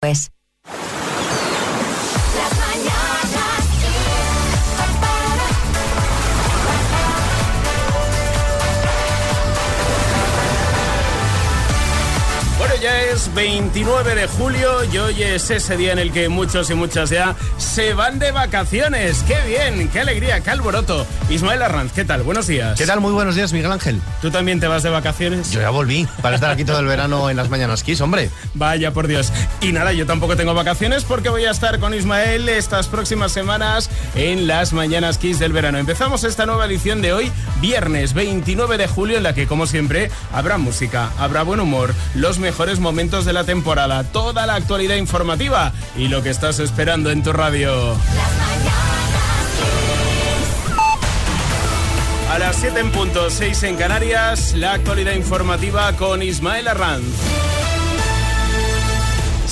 Pues. Bueno, ya es 29 de julio y hoy es ese día en el que muchos y muchas ya se van de vacaciones. ¡Qué bien! ¡Qué alegría! ¡Qué alboroto! Ismael Arranz, ¿qué tal? Buenos días. ¿Qué tal? Muy buenos días, Miguel Ángel. ¿Tú también te vas de vacaciones? Yo ya volví para estar aquí todo el verano en las mañanas Kiss, hombre. Vaya por Dios. Y nada, yo tampoco tengo vacaciones porque voy a estar con Ismael estas próximas semanas en las mañanas Kiss del verano. Empezamos esta nueva edición de hoy, viernes 29 de julio, en la que, como siempre, habrá música, habrá buen humor, los mejores momentos de la temporada, toda la actualidad informativa y lo que estás esperando en tu radio. A las 7 en punto, 6 en Canarias, la actualidad informativa con Ismael Arranz.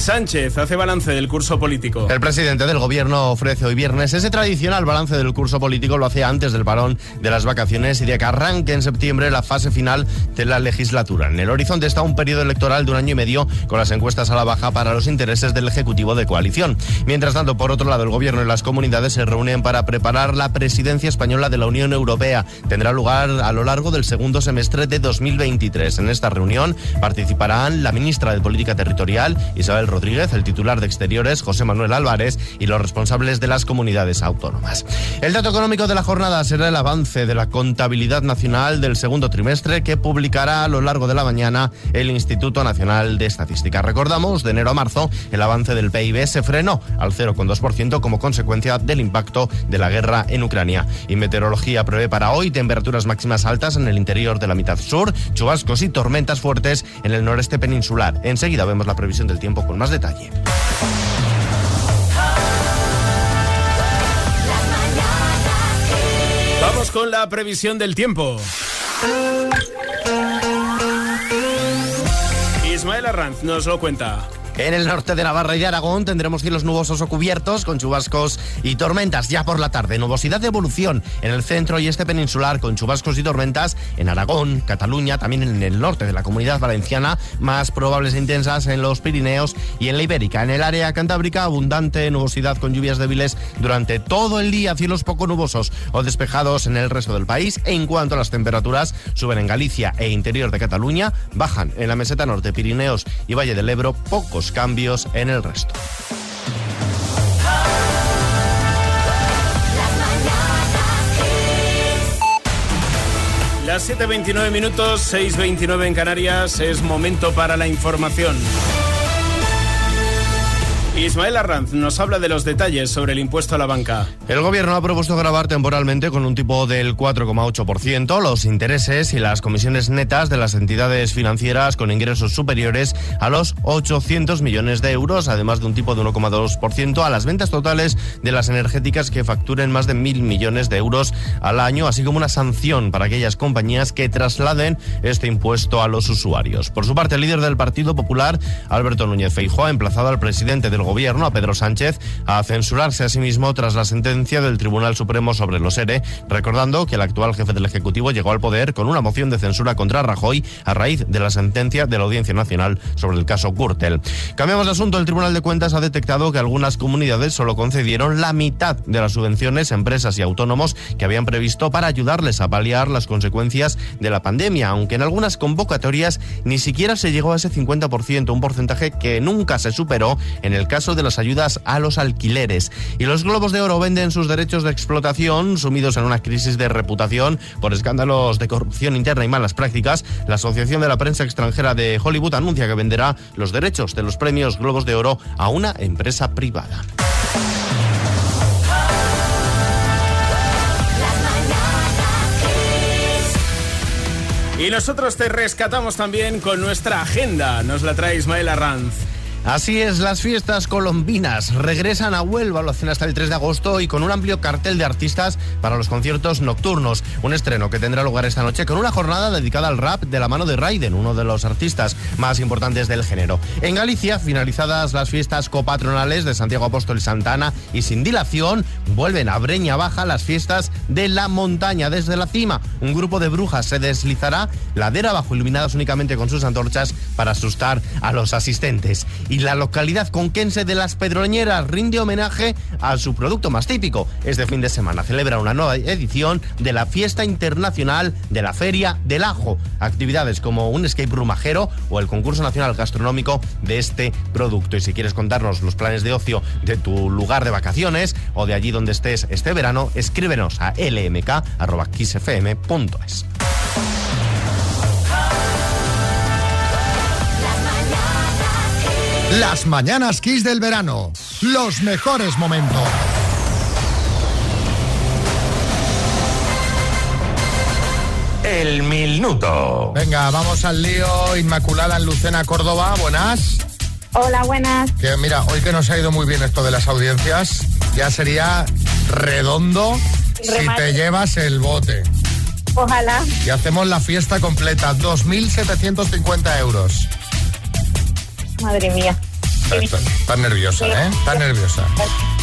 Sánchez hace balance del curso político. El presidente del gobierno ofrece hoy viernes ese tradicional balance del curso político, lo hace antes del parón de las vacaciones y de que arranque en septiembre la fase final de la legislatura. En el horizonte está un periodo electoral de un año y medio con las encuestas a la baja para los intereses del Ejecutivo de coalición. Mientras tanto, por otro lado, el gobierno y las comunidades se reúnen para preparar la presidencia española de la Unión Europea. Tendrá lugar a lo largo del segundo semestre de 2023. En esta reunión participarán la ministra de Política Territorial, Isabel Rodríguez, el titular de Exteriores, José Manuel Álvarez, y los responsables de las comunidades autónomas. El dato económico de la jornada será el avance de la contabilidad nacional del segundo trimestre que publicará a lo largo de la mañana el Instituto Nacional de Estadística. Recordamos, de enero a marzo, el avance del PIB se frenó al 0,2% como consecuencia del impacto de la guerra en Ucrania. Y meteorología prevé para hoy temperaturas máximas altas en el interior de la mitad sur, chubascos y tormentas fuertes en el noreste peninsular. Enseguida vemos la previsión del tiempo con más detalle. Vamos con la previsión del tiempo. Ismael Arranz nos lo cuenta. En el norte de Navarra y de Aragón tendremos cielos nubosos o cubiertos con chubascos y tormentas ya por la tarde. Nubosidad de evolución en el centro y este peninsular con chubascos y tormentas en Aragón, Cataluña, también en el norte de la comunidad valenciana, más probables e intensas en los Pirineos y en la Ibérica. En el área cantábrica, abundante nubosidad con lluvias débiles durante todo el día, cielos poco nubosos o despejados en el resto del país. En cuanto a las temperaturas, suben en Galicia e interior de Cataluña, bajan en la meseta norte, Pirineos y Valle del Ebro, pocos cambios en el resto. Las 7.29 minutos, 6.29 en Canarias, es momento para la información. Ismael Arranz nos habla de los detalles sobre el impuesto a la banca. El gobierno ha propuesto grabar temporalmente con un tipo del 4,8% los intereses y las comisiones netas de las entidades financieras con ingresos superiores a los 800 millones de euros, además de un tipo de 1,2% a las ventas totales de las energéticas que facturen más de mil millones de euros al año, así como una sanción para aquellas compañías que trasladen este impuesto a los usuarios. Por su parte, el líder del Partido Popular, Alberto Núñez Feijóo, ha emplazado al presidente del gobierno, a Pedro Sánchez, a censurarse a sí mismo tras la sentencia del Tribunal Supremo sobre los ERE, recordando que el actual jefe del Ejecutivo llegó al poder con una moción de censura contra Rajoy a raíz de la sentencia de la Audiencia Nacional sobre el caso Gürtel. Cambiamos de asunto. El Tribunal de Cuentas ha detectado que algunas comunidades solo concedieron la mitad de las subvenciones a empresas y autónomos que habían previsto para ayudarles a paliar las consecuencias de la pandemia, aunque en algunas convocatorias ni siquiera se llegó a ese 50%, un porcentaje que nunca se superó en el caso de las ayudas a los alquileres. Y los globos de oro venden sus derechos de explotación, sumidos en una crisis de reputación por escándalos de corrupción interna y malas prácticas. La Asociación de la Prensa Extranjera de Hollywood anuncia que venderá los derechos de los premios Globos de Oro a una empresa privada. Y nosotros te rescatamos también con nuestra agenda. Nos la trae Ismael Arranz. Así es, las fiestas colombinas regresan a Huelva, lo hacen hasta el 3 de agosto y con un amplio cartel de artistas para los conciertos nocturnos. Un estreno que tendrá lugar esta noche con una jornada dedicada al rap de la mano de Raiden, uno de los artistas más importantes del género. En Galicia, finalizadas las fiestas copatronales de Santiago Apóstol y Santana y sin dilación, vuelven a Breña Baja las fiestas de la montaña. Desde la cima, un grupo de brujas se deslizará ladera abajo, iluminadas únicamente con sus antorchas para asustar a los asistentes. Y la localidad conquense de Las Pedroñeras rinde homenaje a su producto más típico. Este fin de semana celebra una nueva edición de la Fiesta Internacional de la Feria del Ajo. Actividades como un escape room ajero o el concurso nacional gastronómico de este producto. Y si quieres contarnos los planes de ocio de tu lugar de vacaciones o de allí donde estés este verano, escríbenos a lmk.xfm.es. Las mañanas Kiss del verano. Los mejores momentos. El minuto. Venga, vamos al lío. Inmaculada en Lucena, Córdoba. Buenas. Hola, buenas. Que mira, hoy que nos ha ido muy bien esto de las audiencias, ya sería redondo si te llevas el bote. Ojalá. Y hacemos la fiesta completa, 2.750 euros. Madre mía. Estás nerviosa, ¿eh? Estás nerviosa.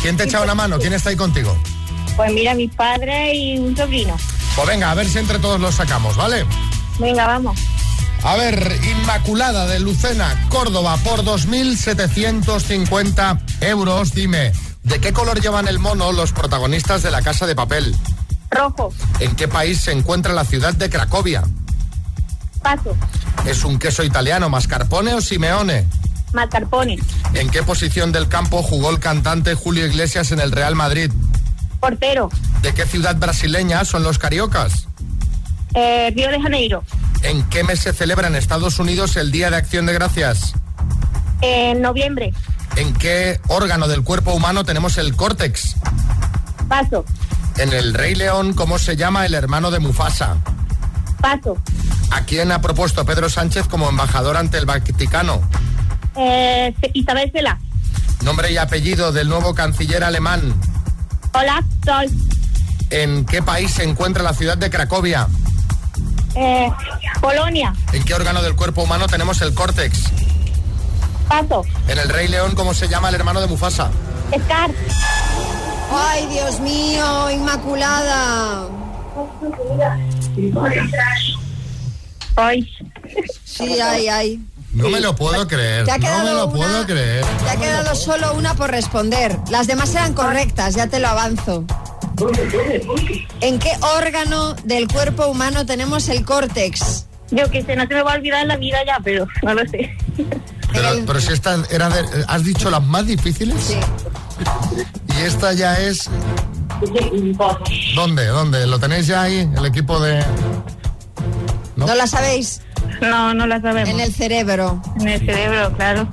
¿Quién te echa una mano? ¿Quién está ahí contigo? Pues mira, mi padre y un sobrino. Pues venga, a ver si entre todos los sacamos, ¿vale? Venga, vamos. A ver, Inmaculada de Lucena, Córdoba, por 2.750 euros. Dime, ¿de qué color llevan el mono los protagonistas de La Casa de Papel? Rojo. ¿En qué país se encuentra la ciudad de Cracovia? Paso. ¿Es un queso italiano, mascarpone o simeone? Mascarpone. ¿En qué posición del campo jugó el cantante Julio Iglesias en el Real Madrid? Portero. ¿De qué ciudad brasileña son los cariocas? Eh, Río de Janeiro. ¿En qué mes se celebra en Estados Unidos el Día de Acción de Gracias? En noviembre. ¿En qué órgano del cuerpo humano tenemos el córtex? Paso. En el Rey León, ¿cómo se llama el hermano de Mufasa? Paso. ¿A quién ha propuesto Pedro Sánchez como embajador ante el Vaticano? Eh, Isabel Cela. Nombre y apellido del nuevo canciller alemán. Hola, Sol. ¿En qué país se encuentra la ciudad de Cracovia? Eh, Polonia. ¿En qué órgano del cuerpo humano tenemos el córtex? Paso. En el Rey León, ¿cómo se llama el hermano de Mufasa? Scar. Ay, Dios mío, Inmaculada. Ay. Sí, ay, ay. No me lo puedo creer. Ha No me lo una- puedo creer. Te ha quedado solo una por responder. Las demás eran correctas, ya te lo avanzo. ¿En qué órgano del cuerpo humano tenemos el córtex? Yo que sé, no se me va a olvidar en la vida ya, pero no lo sé. Pero, El- pero si esta era de- ¿Has dicho las más difíciles? Sí. Y esta ya es... ¿Dónde? ¿Dónde? ¿Lo tenéis ya ahí? El equipo de... ¿No la sabéis? No, no la sabemos. En el cerebro. En el cerebro, claro.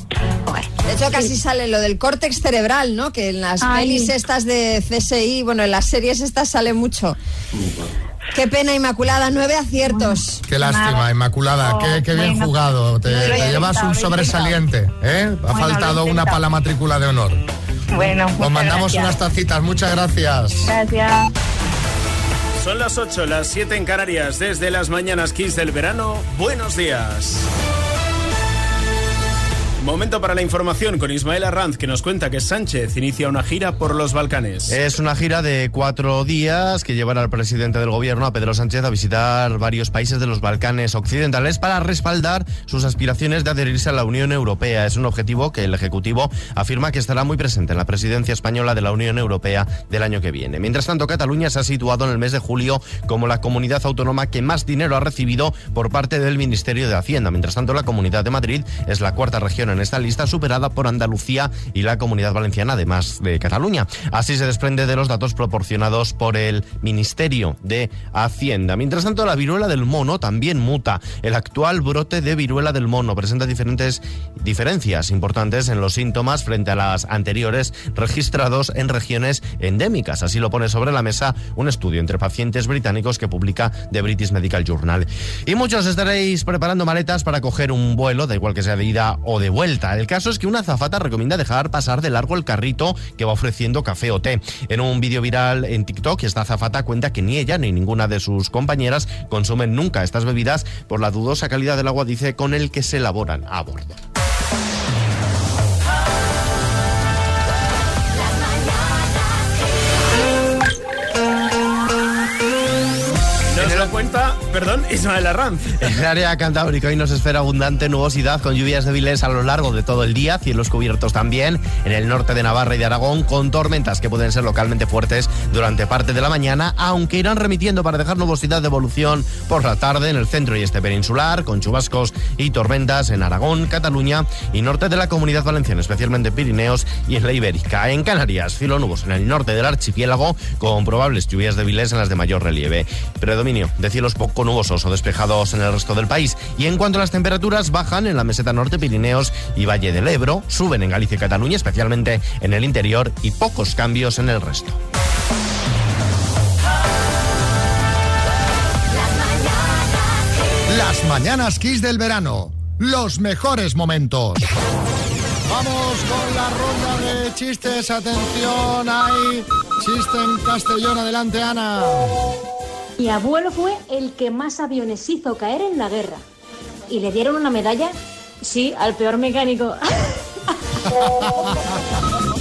De hecho, casi sale lo del córtex cerebral, ¿no? Que en las Ay. pelis estas de CSI, bueno, en las series estas sale mucho. Qué pena, Inmaculada, nueve aciertos. Qué lástima. Inmaculada. Oh, qué, qué bien bueno. jugado. Te, llevas intentado, un sobresaliente. ¿eh? Ha Bueno, faltado una para la matrícula de honor. Bueno, Os mandamos gracias. unas tacitas. Muchas gracias. Gracias. Son las 8, las 7 en Canarias, desde las mañanas Kiss del verano. Buenos días. Momento para la información con Ismael Arranz, que nos cuenta que Sánchez inicia una gira por los Balcanes. Es una gira de cuatro días que llevará al presidente del gobierno, a Pedro Sánchez, a visitar varios países de los Balcanes occidentales para respaldar sus aspiraciones de adherirse a la Unión Europea. Es un objetivo que el Ejecutivo afirma que estará muy presente en la presidencia española de la Unión Europea del año que viene. Mientras tanto, Cataluña se ha situado en el mes de julio como la comunidad autónoma que más dinero ha recibido por parte del Ministerio de Hacienda. Mientras tanto, la Comunidad de Madrid es la cuarta región en esta lista, superada por Andalucía y la Comunidad Valenciana, además de Cataluña. Así se desprende de los datos proporcionados por el Ministerio de Hacienda. Mientras tanto, la viruela del mono también muta. El actual brote de viruela del mono presenta diferentes diferencias importantes en los síntomas frente a las anteriores registrados en regiones endémicas. Así lo pone sobre la mesa un estudio entre pacientes británicos que publica The British Medical Journal. Y muchos estaréis preparando maletas para coger un vuelo, da igual que sea de ida o de vuelta. El caso es que una azafata recomienda dejar pasar de largo el carrito que va ofreciendo café o té. En un vídeo viral en TikTok, esta azafata cuenta que ni ella ni ninguna de sus compañeras consumen nunca estas bebidas por la dudosa calidad del agua, dice, con el que se elaboran a bordo. Cuenta, perdón, Ismael Arranz. En el área cantábrica hoy nos espera abundante nubosidad con lluvias débiles a lo largo de todo el día, cielos cubiertos también en el norte de Navarra y de Aragón con tormentas que pueden ser localmente fuertes durante parte de la mañana, aunque irán remitiendo para dejar nubosidad de evolución por la tarde en el centro y este peninsular con chubascos y tormentas en Aragón, Cataluña y norte de la Comunidad Valenciana, especialmente Pirineos y en la Ibérica. En Canarias, cielo nuboso en el norte del archipiélago con probables lluvias débiles en las de mayor relieve. Predominio de cielos poco nubosos o despejados en el resto del país. Y en cuanto a las temperaturas, bajan en la meseta norte, Pirineos y Valle del Ebro, suben en Galicia y Cataluña, especialmente en el interior, y pocos cambios en el resto. Las mañanas Kiss del verano. Los mejores momentos. Vamos con la ronda de chistes. Atención, hay chiste en Castellón. Adelante, Ana. Mi abuelo fue el que más aviones hizo caer en la guerra. ¿Y le dieron una medalla? Sí, al peor mecánico.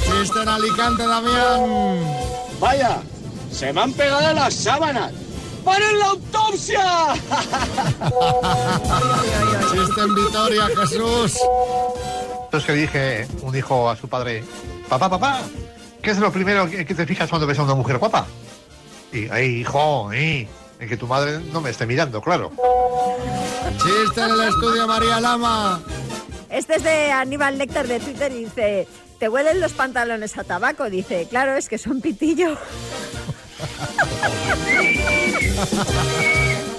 Chiste en Alicante, Damián. Vaya, se me han pegado las sábanas. ¡Paren la autopsia! Chiste en Vitoria, Jesús. Entonces que dije un hijo a su padre, papá, papá, ¿qué es lo primero que que te fijas cuando ves a una mujer guapa? Y, ay, hijo, ay, en que tu madre no me esté mirando, claro. Chiste en el estudio, María Lama. Este es de Aníbal Néctar de Twitter y dice, ¿te huelen los pantalones a tabaco? Dice, claro, es que son pitillo.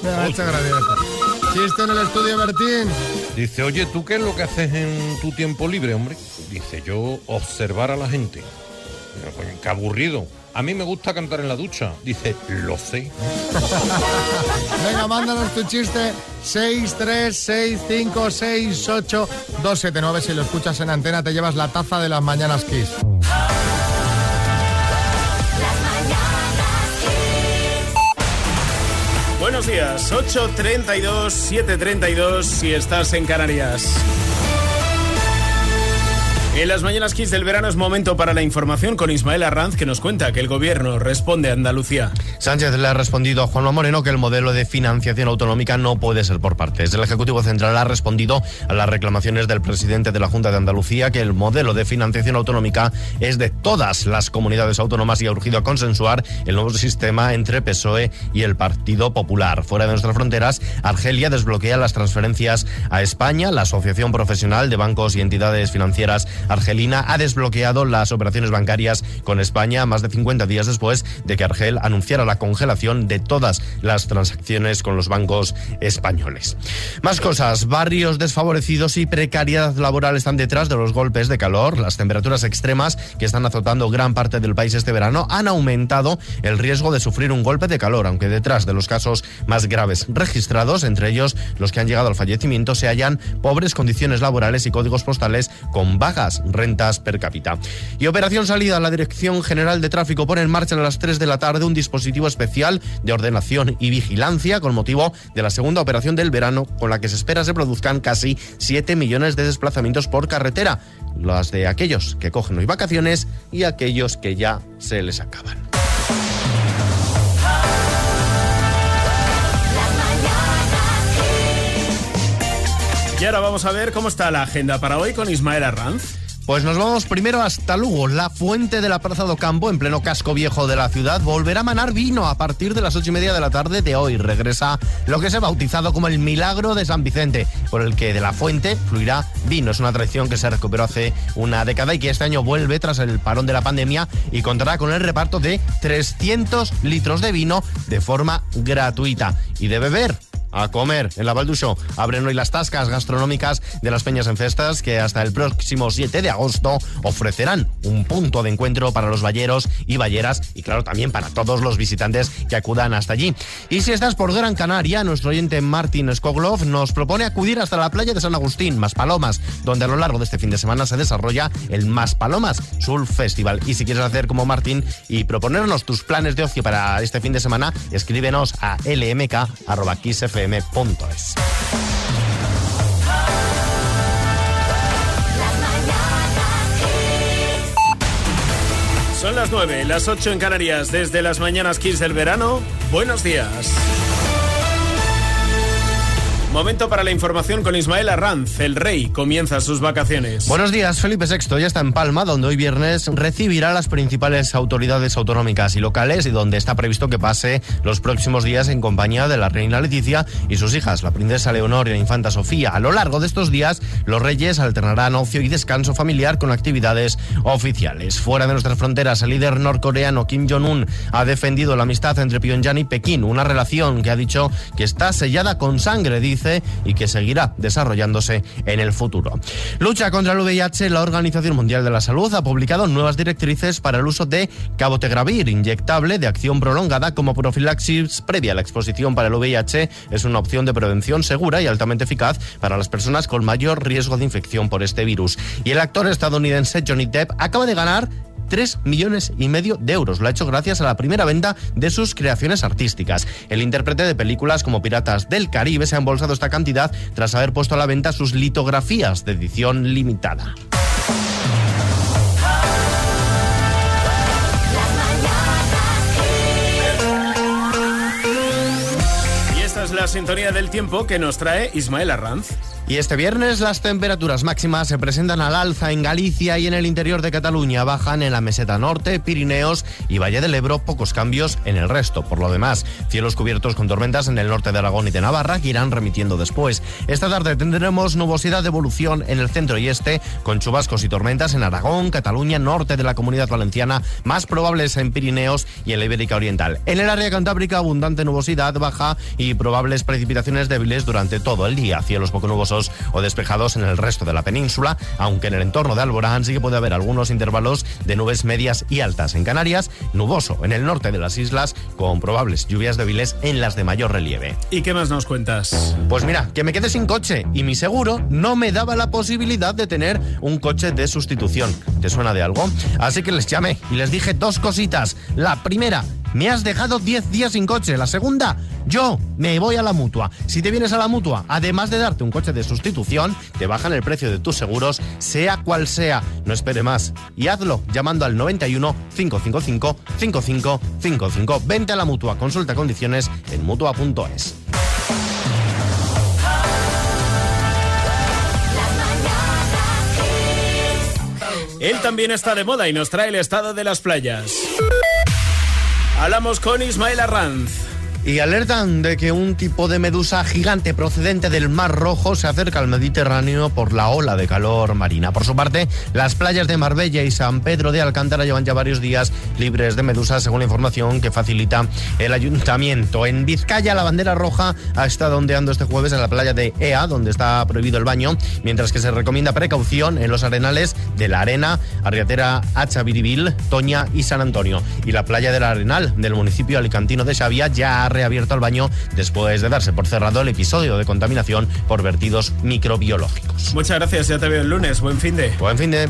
Me ha hecho gracia. Chiste en el estudio, Bertín. Dice, oye, ¿tú qué es lo que haces en tu tiempo libre, hombre? Dice, yo observar a la gente. Qué aburrido. A mí me gusta cantar en la ducha. Dice, lo sé. Venga, mándanos tu chiste 636568279. Si lo escuchas en antena, te llevas la taza de las mañanas Kiss. Buenos días, 8.32, 7.32 si estás en Canarias. En las mañanas Kiss del verano es momento para la información con Ismael Arranz que nos cuenta que el gobierno responde a Andalucía. Sánchez le ha respondido a Juanma Moreno que el modelo de financiación autonómica no puede ser por partes. El Ejecutivo Central ha respondido a las reclamaciones del presidente de la Junta de Andalucía que el modelo de financiación autonómica es de todas las comunidades autónomas y ha urgido a consensuar el nuevo sistema entre PSOE y el Partido Popular. Fuera de nuestras fronteras, Argelia desbloquea las transferencias a España. La Asociación Profesional de Bancos y Entidades Financieras Argelina ha desbloqueado las operaciones bancarias con España más de 50 días después de que Argel anunciara la congelación de todas las transacciones con los bancos españoles. Más cosas, barrios desfavorecidos y precariedad laboral están detrás de los golpes de calor. Las temperaturas extremas que están azotando gran parte del país este verano han aumentado el riesgo de sufrir un golpe de calor, aunque detrás de los casos más graves registrados, entre ellos los que han llegado al fallecimiento, se hallan pobres condiciones laborales y códigos postales con rentas per cápita. Y Operación Salida, la Dirección General de Tráfico pone en marcha a las 3 de la tarde un dispositivo especial de ordenación y vigilancia con motivo de la segunda operación del verano, con la que se espera se produzcan casi 7 millones de desplazamientos por carretera, las de aquellos que cogen hoy vacaciones y aquellos que ya se les acaban. Y ahora vamos a ver cómo está la agenda para hoy con Ismael Arranz. Pues nos vamos primero hasta Lugo. La fuente de la Plaza do Campo, en pleno casco viejo de la ciudad, volverá a manar vino a partir de las ocho y media de la tarde de hoy. Regresa lo que se ha bautizado como el Milagro de San Vicente, por el que de la fuente fluirá vino. Es una tradición que se recuperó hace una década y que este año vuelve tras el parón de la pandemia y contará con el reparto de 300 litros de vino de forma gratuita. Y de beber, a comer en la Valduxo. Abren hoy las tascas gastronómicas de las Peñas en Festas que hasta el próximo 7 de agosto ofrecerán un punto de encuentro para los valleros y valleras y claro también para todos los visitantes que acudan hasta allí. Y si estás por Gran Canaria, nuestro oyente Martín Skoglov nos propone acudir hasta la playa de San Agustín, Maspalomas, donde a lo largo de este fin de semana se desarrolla el Maspalomas Surf Festival. Y si quieres hacer como Martín y proponernos tus planes de ocio para este fin de semana, escríbenos a Son las 9, las 8 en Canarias, desde las mañanas Kiss del verano. Buenos días. Momento para la información con Ismael Arranz. El rey comienza sus vacaciones. Buenos días, Felipe VI ya está en Palma, donde hoy viernes recibirá las principales autoridades autonómicas y locales y donde está previsto que pase los próximos días en compañía de la reina Leticia y sus hijas, la princesa Leonor y la infanta Sofía. A lo largo de estos días, los reyes alternarán ocio y descanso familiar con actividades oficiales. Fuera de nuestras fronteras, el líder norcoreano Kim Jong-un ha defendido la amistad entre Pyongyang y Pekín, una relación que ha dicho que está sellada con sangre, dice y que seguirá desarrollándose en el futuro. Lucha contra el VIH, la Organización Mundial de la Salud ha publicado nuevas directrices para el uso de cabotegravir inyectable de acción prolongada como profilaxis previa a la exposición para el VIH. Es una opción de prevención segura y altamente eficaz para las personas con mayor riesgo de infección por este virus. Y el actor estadounidense Johnny Depp acaba de ganar 3 millones y medio de euros. Lo ha hecho gracias a la primera venta de sus creaciones artísticas. El intérprete de películas como Piratas del Caribe se ha embolsado esta cantidad tras haber puesto a la venta sus litografías de edición limitada. Y esta es la sintonía del tiempo que nos trae Ismael Arranz. Y este viernes las temperaturas máximas se presentan al alza en Galicia y en el interior de Cataluña. Bajan en la meseta norte, Pirineos y Valle del Ebro, pocos cambios en el resto. Por lo demás, cielos cubiertos con tormentas en el norte de Aragón y de Navarra que irán remitiendo después. Esta tarde tendremos nubosidad de evolución en el centro y este, con chubascos y tormentas en Aragón, Cataluña, norte de la comunidad valenciana, más probables en Pirineos y en la Ibérica Oriental. En el área cantábrica, abundante nubosidad baja y probables precipitaciones débiles durante todo el día. Cielos poco nubosos o despejados en el resto de la península, aunque en el entorno de Alborán sí que puede haber algunos intervalos de nubes medias y altas. En Canarias, nuboso en el norte de las islas, con probables lluvias débiles en las de mayor relieve. ¿Y qué más nos cuentas? Pues mira, que me quedé sin coche y mi seguro no me daba la posibilidad de tener un coche de sustitución. ¿Te suena de algo? Así que les llamé y les dije dos cositas. La primera, me has dejado 10 días sin coche. La segunda, yo me voy a la mutua. Si te vienes a la mutua, además de darte un coche de sustitución, te bajan el precio de tus seguros, sea cual sea. No espere más y hazlo llamando al 91 555 5555. Vente a la mutua, consulta condiciones en mutua.es. Él también está de moda y nos trae el estado de las playas. Hablamos con Ismael Arranz. Y alertan de que un tipo de medusa gigante procedente del Mar Rojo se acerca al Mediterráneo por la ola de calor marina. Por su parte, las playas de Marbella y San Pedro de Alcántara llevan ya varios días libres de medusas, según la información que facilita el ayuntamiento. En Vizcaya, la bandera roja ha estado ondeando este jueves en la playa de Ea, donde está prohibido el baño, mientras que se recomienda precaución en los arenales de la Arena, Arriatera, Achaviribil, Toña y San Antonio. Y la playa del Arenal del municipio alicantino de Xavia ya ha reabierto el baño después de darse por cerrado el episodio de contaminación por vertidos microbiológicos. Muchas gracias, ya te veo el lunes. Buen fin de. Buen fin de.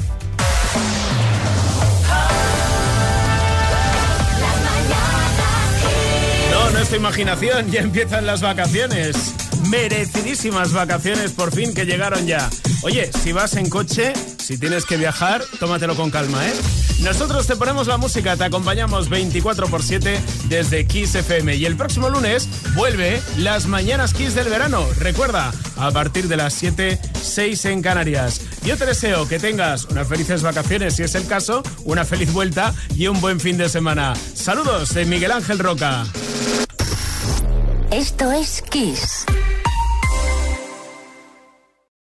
No, no es tu imaginación, ya empiezan las vacaciones. Merecidísimas vacaciones por fin que llegaron ya. Oye, si vas en coche, si tienes que viajar, tómatelo con calma, ¿eh? Nosotros te ponemos la música, te acompañamos 24 por 7 desde Kiss FM. Y el próximo lunes vuelve las mañanas Kiss del verano. Recuerda, a partir de las 7, 6 en Canarias. Yo te deseo que tengas unas felices vacaciones, si es el caso, una feliz vuelta y un buen fin de semana. Saludos de Miguel Ángel Roca. Esto es Kiss.